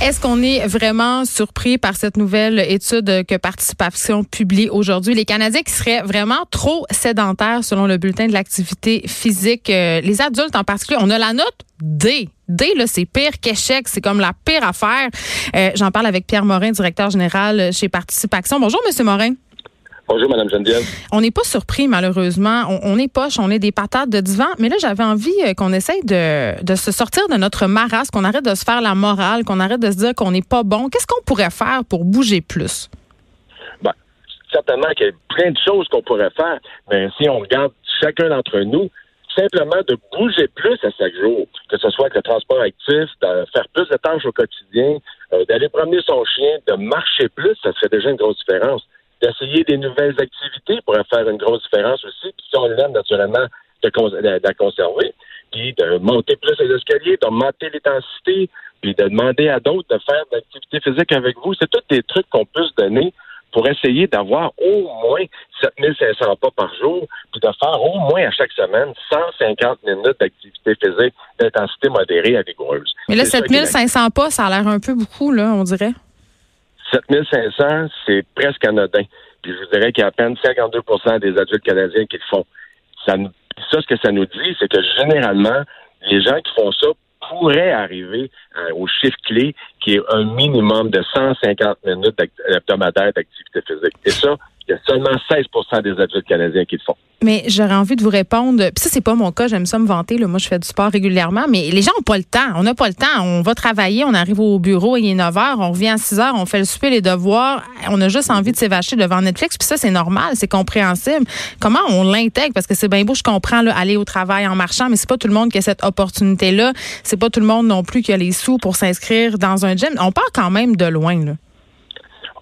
Est-ce qu'on est vraiment surpris par cette nouvelle étude que Participation publie aujourd'hui? Les Canadiens qui seraient vraiment trop sédentaires selon le bulletin de l'activité physique. Euh, les adultes en particulier, on a la note D. D, là, c'est pire qu'échec. C'est comme la pire affaire. Euh, J'en parle avec Pierre Morin, directeur général chez Participation. Bonjour, Monsieur Morin. Bonjour, Mme Geneviève. On n'est pas surpris, malheureusement. On, est poche, on est des patates de divan. Mais là, j'avais envie euh, qu'on essaye de, de, se sortir de notre marasme, qu'on arrête de se faire la morale, qu'on arrête de se dire qu'on n'est pas bon. Qu'est-ce qu'on pourrait faire pour bouger plus? Ben, certainement qu'il y a plein de choses qu'on pourrait faire. Mais si on regarde chacun d'entre nous, simplement de bouger plus à chaque jour, que ce soit avec le transport actif, de faire plus de tâches au quotidien, euh, d'aller promener son chien, de marcher plus, ça serait déjà une grosse différence d'essayer des nouvelles activités pourrait faire une grosse différence aussi. Puis si on l'aime naturellement, de, la conserver, puis de monter plus les escaliers, d'augmenter l'intensité, puis de demander à d'autres de faire de l'activité physique avec vous. C'est tous des trucs qu'on peut se donner pour essayer d'avoir au moins 7500 pas par jour, puis de faire au moins à chaque semaine 150 minutes d'activité physique d'intensité modérée à vigoureuse. Mais là, 7500 pas, ça a l'air un peu beaucoup, là, on dirait. 7500, c'est presque anodin. Puis je vous dirais qu'il y a à peine 52% des adultes canadiens qui le font. Ça, ça, ce que ça nous dit, c'est que généralement, les gens qui font ça pourraient arriver euh, au chiffre clé qui est un minimum de 150 minutes hebdomadaires d'activité physique. Et ça, il y a seulement 16% des adultes canadiens qui le font. Mais j'aurais envie de vous répondre. Puis ça, c'est pas mon cas. J'aime ça me vanter. Là. Moi, je fais du sport régulièrement. Mais les gens n'ont pas le temps. On n'a pas le temps. On va travailler. On arrive au bureau. Il est 9 h. On revient à 6 h. On fait le souper, les devoirs. On a juste envie de s'évacher devant Netflix. Puis ça, c'est normal. C'est compréhensible. Comment on l'intègre? Parce que c'est bien beau. Je comprends aller au travail en marchant. Mais c'est pas tout le monde qui a cette opportunité-là. C'est pas tout le monde non plus qui a les sous pour s'inscrire dans un gym. On part quand même de loin. Là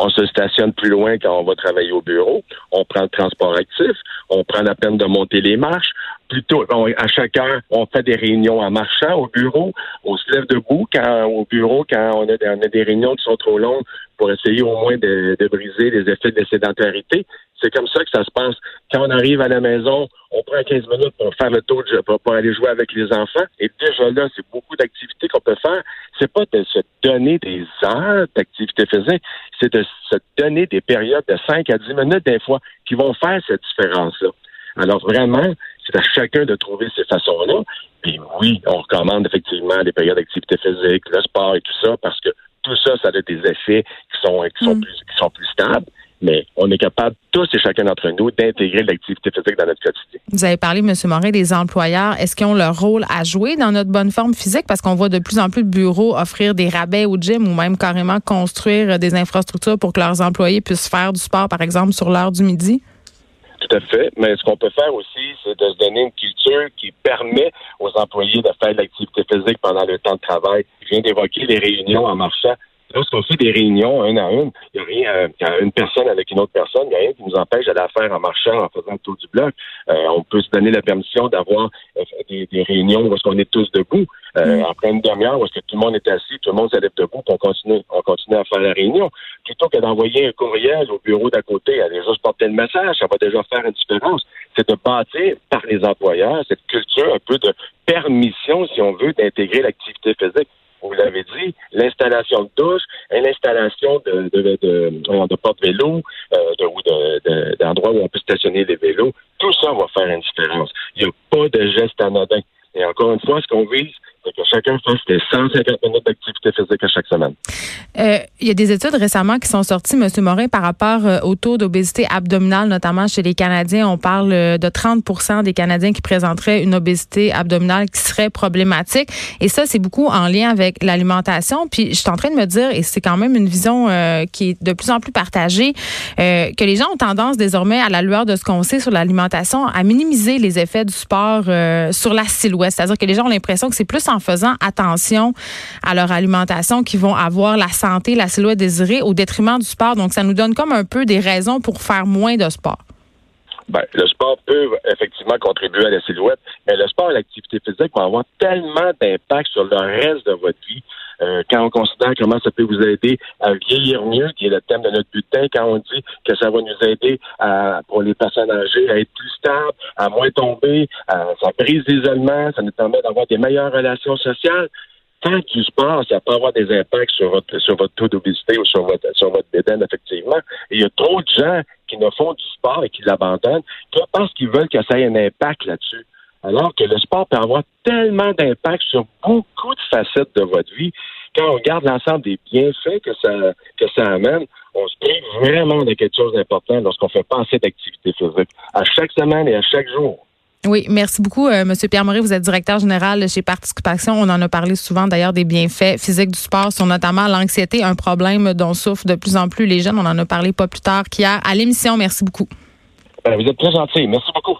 on se stationne plus loin quand on va travailler au bureau, on prend le transport actif, on prend la peine de monter les marches. Plutôt, à chaque heure, on fait des réunions en marchant au bureau, on se lève debout quand au bureau quand on a, on a des réunions qui sont trop longues pour essayer au moins de, de briser les effets de sédentarité. C'est comme ça que ça se passe. Quand on arrive à la maison, on prend 15 minutes pour faire le tour, pour, aller jouer avec les enfants. Et déjà là, c'est beaucoup d'activités qu'on peut faire. C'est pas de se donner des heures d'activité physique, c'est de se donner des périodes de 5 à 10 minutes des fois qui vont faire cette différence-là. Alors vraiment, c'est à chacun de trouver ces façons-là. Puis oui, on recommande effectivement des périodes d'activité physique, le sport et tout ça, parce que tout ça, ça a des effets qui sont, qui sont, mm. plus, qui sont plus stables mais on est capable, tous et chacun d'entre nous, d'intégrer l'activité physique dans notre quotidien. Vous avez parlé, M. Morin, des employeurs. Est-ce qu'ils ont leur rôle à jouer dans notre bonne forme physique? Parce qu'on voit de plus en plus de bureaux offrir des rabais au gym ou même carrément construire des infrastructures pour que leurs employés puissent faire du sport, par exemple, sur l'heure du midi? Tout à fait. Mais ce qu'on peut faire aussi, c'est de se donner une culture qui permet aux employés de faire de l'activité physique pendant le temps de travail. Je viens d'évoquer les réunions en marchant. Lorsqu'on fait des réunions un à une, il n'y a rien, euh, une personne avec une autre personne, il n'y a rien qui nous empêche d'aller faire en marchant, en faisant le tour du bloc. Euh, on peut se donner la permission d'avoir euh, des, réunions où est-ce qu'on est tous debout. Euh, mm. Après une demi-heure où est-ce que tout le monde est assis, tout le monde s'élève debout, puis on continue, on continue à faire la réunion. Plutôt que d'envoyer un courriel au bureau d'à côté, aller juste porter le message, ça va déjà faire une différence. C'est de bâtir par les employeurs cette culture un peu de permission, si on veut, d'intégrer l'activité physique dit, l'installation de douche, l'installation de, de, de, de porte-vélo euh, ou d'endroits où on peut stationner les vélos, tout ça va faire une différence. Il n'y a pas de geste anodin. Et encore une fois, ce qu'on vise, que chacun fasse des 150 minutes d'activité physique à chaque semaine. Euh, il y a des études récemment qui sont sorties, M. Morin, par rapport euh, au taux d'obésité abdominale, notamment chez les Canadiens. On parle euh, de 30 des Canadiens qui présenteraient une obésité abdominale qui serait problématique. Et ça, c'est beaucoup en lien avec l'alimentation. Puis, je suis en train de me dire, et c'est quand même une vision qui est de plus en plus partagée, que les gens ont tendance désormais, à la lueur de ce qu'on sait sur l'alimentation, à minimiser les effets du sport sur la silhouette. C'est-à-dire que les gens ont l'impression que c'est plus en faisant attention à leur alimentation qui vont avoir la santé, la silhouette désirée au détriment du sport. Donc, ça nous donne comme un peu des raisons pour faire moins de sport. Ben, le sport peut effectivement contribuer à la silhouette, mais le sport et l'activité physique vont avoir tellement d'impact sur le reste de votre vie. Euh, quand on considère comment ça peut vous aider à vieillir mieux, qui est le thème de notre bulletin, quand on dit que ça va nous aider à, pour les personnes âgées à être plus stables, à moins tomber, ça brise l'isolement, ça nous permet d'avoir des meilleures relations sociales tant du sport, ça peut avoir des impacts sur votre sur votre taux d'obésité ou sur votre sur votre bédaine, effectivement. Et il y a trop de gens qui ne font du sport et qui l'abandonnent parce qu'ils veulent que ça ait un impact là-dessus. Alors que le sport peut avoir tellement d'impact sur beaucoup de facettes de votre vie. Quand on regarde l'ensemble des bienfaits que ça que ça amène, on se prive vraiment de quelque chose d'important lorsqu'on fait pas assez d'activité physique à chaque semaine et à chaque jour. Oui, merci beaucoup, euh, Monsieur Pierre Moret. Vous êtes directeur général chez Participation. On en a parlé souvent d'ailleurs des bienfaits physiques du sport sur notamment l'anxiété, un problème dont souffrent de plus en plus les jeunes. On en a parlé pas plus tard qu'hier à l'émission. Merci beaucoup. Ben, vous êtes très gentil. Merci beaucoup.